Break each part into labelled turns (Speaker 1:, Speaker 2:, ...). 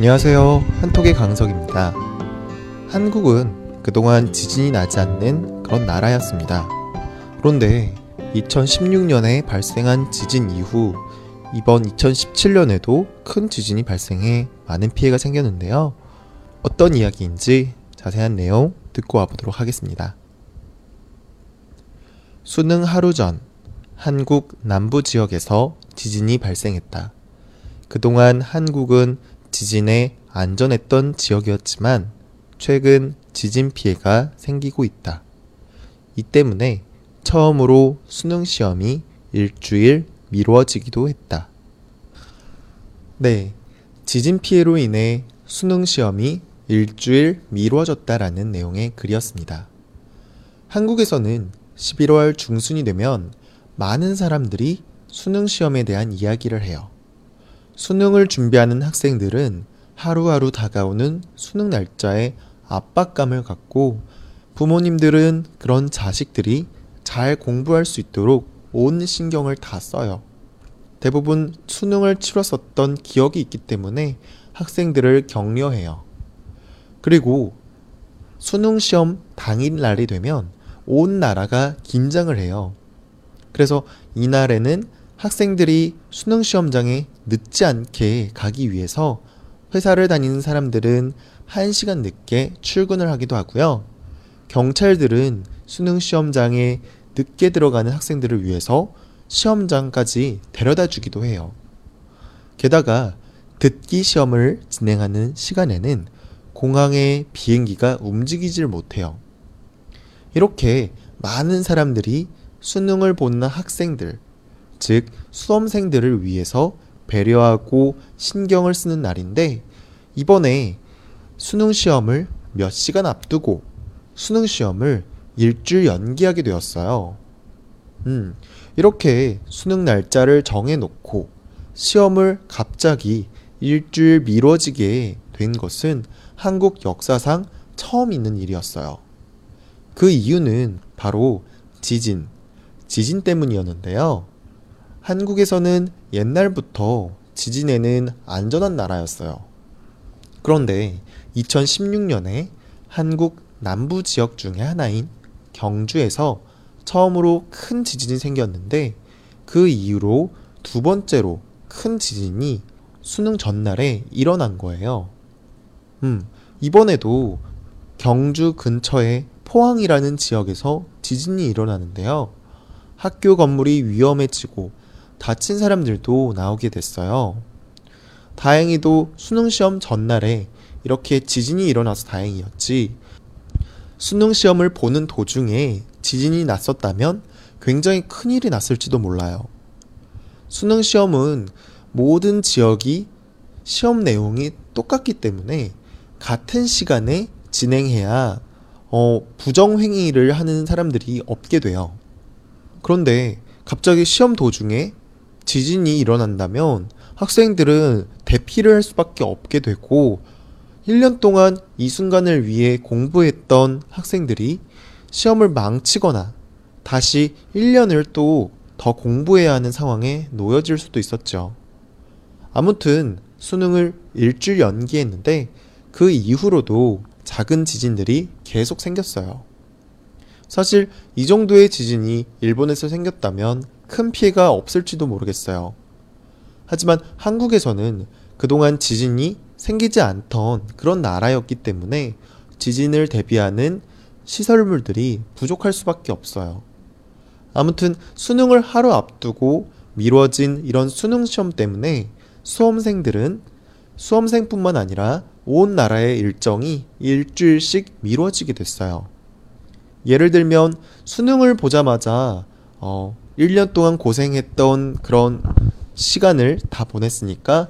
Speaker 1: 안녕하세요. 한톡의 강석입니다. 한국은 그동안 지진이 나지 않는 그런 나라였습니다. 그런데 2016년에 발생한 지진 이후 이번 2017년에도 큰 지진이 발생해 많은 피해가 생겼는데요. 어떤 이야기인지 자세한 내용 듣고 와보도록 하겠습니다. 수능 하루 전 한국 남부 지역에서 지진이 발생했다. 그동안 한국은 지진에 안전했던 지역이었지만 최근 지진 피해가 생기고 있다. 이 때문에 처음으로 수능 시험이 일주일 미뤄지기도 했다. 네. 지진 피해로 인해 수능 시험이 일주일 미뤄졌다라는 내용의 글이었습니다. 한국에서는 11월 중순이 되면 많은 사람들이 수능 시험에 대한 이야기를 해요. 수능을 준비하는 학생들은 하루하루 다가오는 수능 날짜에 압박감을 갖고 부모님들은 그런 자식들이 잘 공부할 수 있도록 온 신경을 다 써요. 대부분 수능을 치렀었던 기억이 있기 때문에 학생들을 격려해요. 그리고 수능 시험 당일 날이 되면 온 나라가 긴장을 해요. 그래서 이날에는 학생들이 수능 시험장에 늦지 않게 가기 위해서 회사를 다니는 사람들은 1시간 늦게 출근을 하기도 하고요. 경찰들은 수능 시험장에 늦게 들어가는 학생들을 위해서 시험장까지 데려다 주기도 해요. 게다가 듣기 시험을 진행하는 시간에는 공항의 비행기가 움직이질 못해요. 이렇게 많은 사람들이 수능을 보는 학생들, 즉 수험생들을 위해서 배려하고 신경을 쓰는 날인데 이번에 수능 시험을 몇 시간 앞두고 수능 시험을 일주일 연기하게 되었어요. 음, 이렇게 수능 날짜를 정해놓고 시험을 갑자기 일주일 미뤄지게 된 것은 한국 역사상 처음 있는 일이었어요. 그 이유는 바로 지진, 지진 때문이었는데요. 한국에서는 옛날부터 지진에는 안전한 나라였어요. 그런데 2016년에 한국 남부 지역 중의 하나인 경주에서 처음으로 큰 지진이 생겼는데 그 이후로 두 번째로 큰 지진이 수능 전날에 일어난 거예요. 음, 이번에도 경주 근처의 포항이라는 지역에서 지진이 일어나는데요. 학교 건물이 위험해지고 다친 사람들도 나오게 됐어요. 다행히도 수능 시험 전날에 이렇게 지진이 일어나서 다행이었지. 수능 시험을 보는 도중에 지진이 났었다면 굉장히 큰일이 났을지도 몰라요. 수능 시험은 모든 지역이 시험 내용이 똑같기 때문에 같은 시간에 진행해야 어, 부정행위를 하는 사람들이 없게 돼요. 그런데 갑자기 시험 도중에 지진이 일어난다면 학생들은 대피를 할 수밖에 없게 되고 1년 동안 이 순간을 위해 공부했던 학생들이 시험을 망치거나 다시 1년을 또 더 공부해야 하는 상황에 놓여질 수도 있었죠. 아무튼 수능을 일주일 연기했는데 그 이후로도 작은 지진들이 계속 생겼어요. 사실 이 정도의 지진이 일본에서 생겼다면 큰 피해가 없을지도 모르겠어요. 하지만 한국에서는 그동안 지진이 생기지 않던 그런 나라였기 때문에 지진을 대비하는 시설물들이 부족할 수밖에 없어요. 아무튼 수능을 하루 앞두고 미뤄진 이런 수능 시험 때문에 수험생들은 수험생뿐만 아니라 온 나라의 일정이 일주일씩 미뤄지게 됐어요. 예를 들면 수능을 보자마자 어, 1년 동안 고생했던 그런 시간을 다 보냈으니까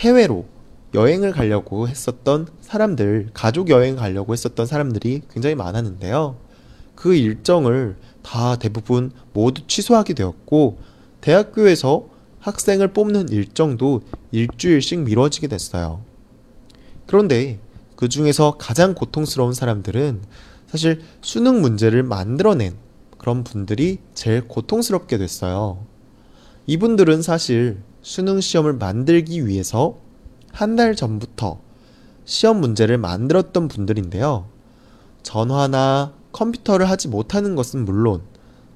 Speaker 1: 해외로 여행을 가려고 했었던 사람들, 가족 여행 가려고 했었던 사람들이 굉장히 많았는데요. 그 일정을 다 대부분 모두 취소하게 되었고, 대학교에서 학생을 뽑는 일정도 일주일씩 미뤄지게 됐어요. 그런데 그 중에서 가장 고통스러운 사람들은 사실 수능 문제를 만들어낸 그런 분들이 제일 고통스럽게 됐어요. 이분들은 사실 수능 시험을 만들기 위해서 한 달 전부터 시험 문제를 만들었던 분들인데요. 전화나 컴퓨터를 하지 못하는 것은 물론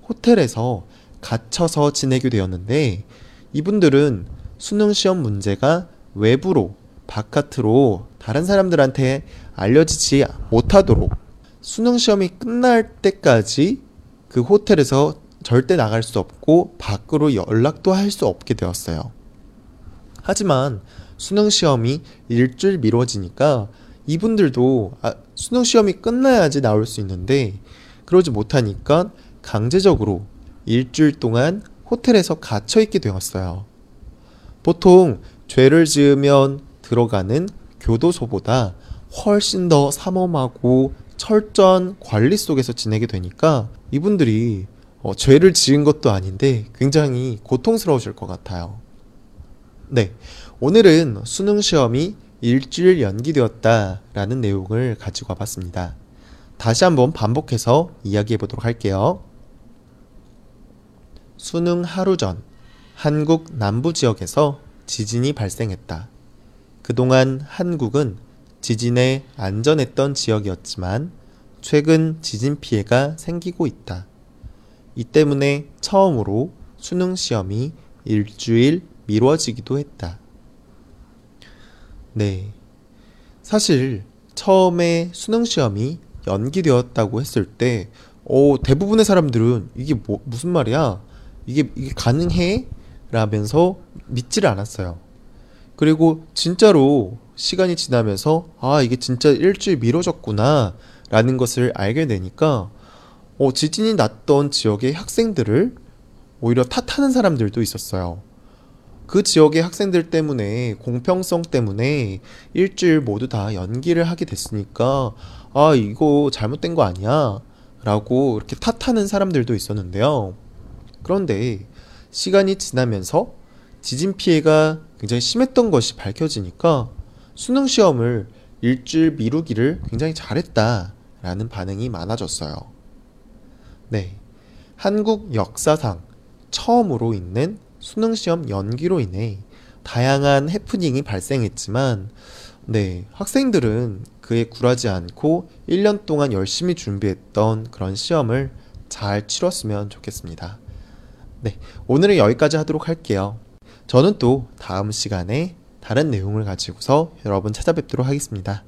Speaker 1: 호텔에서 갇혀서 지내게 되었는데 이분들은 수능 시험 문제가 외부로 바깥으로 다른 사람들한테 알려지지 못하도록 수능 시험이 끝날 때까지 그 호텔에서 절대 나갈 수 없고 밖으로 연락도 할 수 없게 되었어요. 하지만 수능 시험이 일주일 미뤄지니까 이분들도 아, 수능 시험이 끝나야지 나올 수 있는데 그러지 못하니까 강제적으로 일주일 동안 호텔에서 갇혀 있게 되었어요. 보통 죄를 지으면 들어가는 교도소보다 훨씬 더 삼엄하고 철저한 관리 속에서 지내게 되니까 이분들이 어, 죄를 지은 것도 아닌데 굉장히 고통스러우실 것 같아요. 네. 오늘은 수능 시험이 일주일 연기되었다라는 내용을 가지고 와봤습니다. 다시 한번 반복해서 이야기해 보도록 할게요. 수능 하루 전 한국 남부 지역에서 지진이 발생했다. 그동안 한국은 지진에 안전했던 지역이었지만 최근 지진 피해가 생기고 있다. 이 때문에 처음으로 수능 시험이 일주일 미뤄지기도 했다. 네. 사실 처음에 수능 시험이 연기되었다고 했을 때, 어, 대부분의 사람들은 이게 뭐, 무슨 말이야? 이게, 이게 가능해? 라면서 믿지를 않았어요. 그리고 진짜로 시간이 지나면서, 아, 이게 진짜 일주일 미뤄졌구나. 라는 것을 알게 되니까, 어, 지진이 났던 지역의 학생들을 오히려 탓하는 사람들도 있었어요. 그 지역의 학생들 때문에 공평성 때문에 일주일 모두 다 연기를 하게 됐으니까 아 이거 잘못된 거 아니야 라고 이렇게 탓하는 사람들도 있었는데요 그런데 시간이 지나면서 지진 피해가 굉장히 심했던 것이 밝혀지니까 수능 시험을 일주일 미루기를 굉장히 잘했다 라는 반응이 많아졌어요 네 한국 역사상 처음으로 있는 수능 시험 연기로 인해 다양한 해프닝이 발생했지만 네, 학생들은 그에 굴하지 않고 1년 동안 열심히 준비했던 그런 시험을 잘 치렀으면 좋겠습니다. 네, 오늘은 여기까지 하도록 할게요. 저는 또 다음 시간에 다른 내용을 가지고서 여러분 찾아뵙도록 하겠습니다.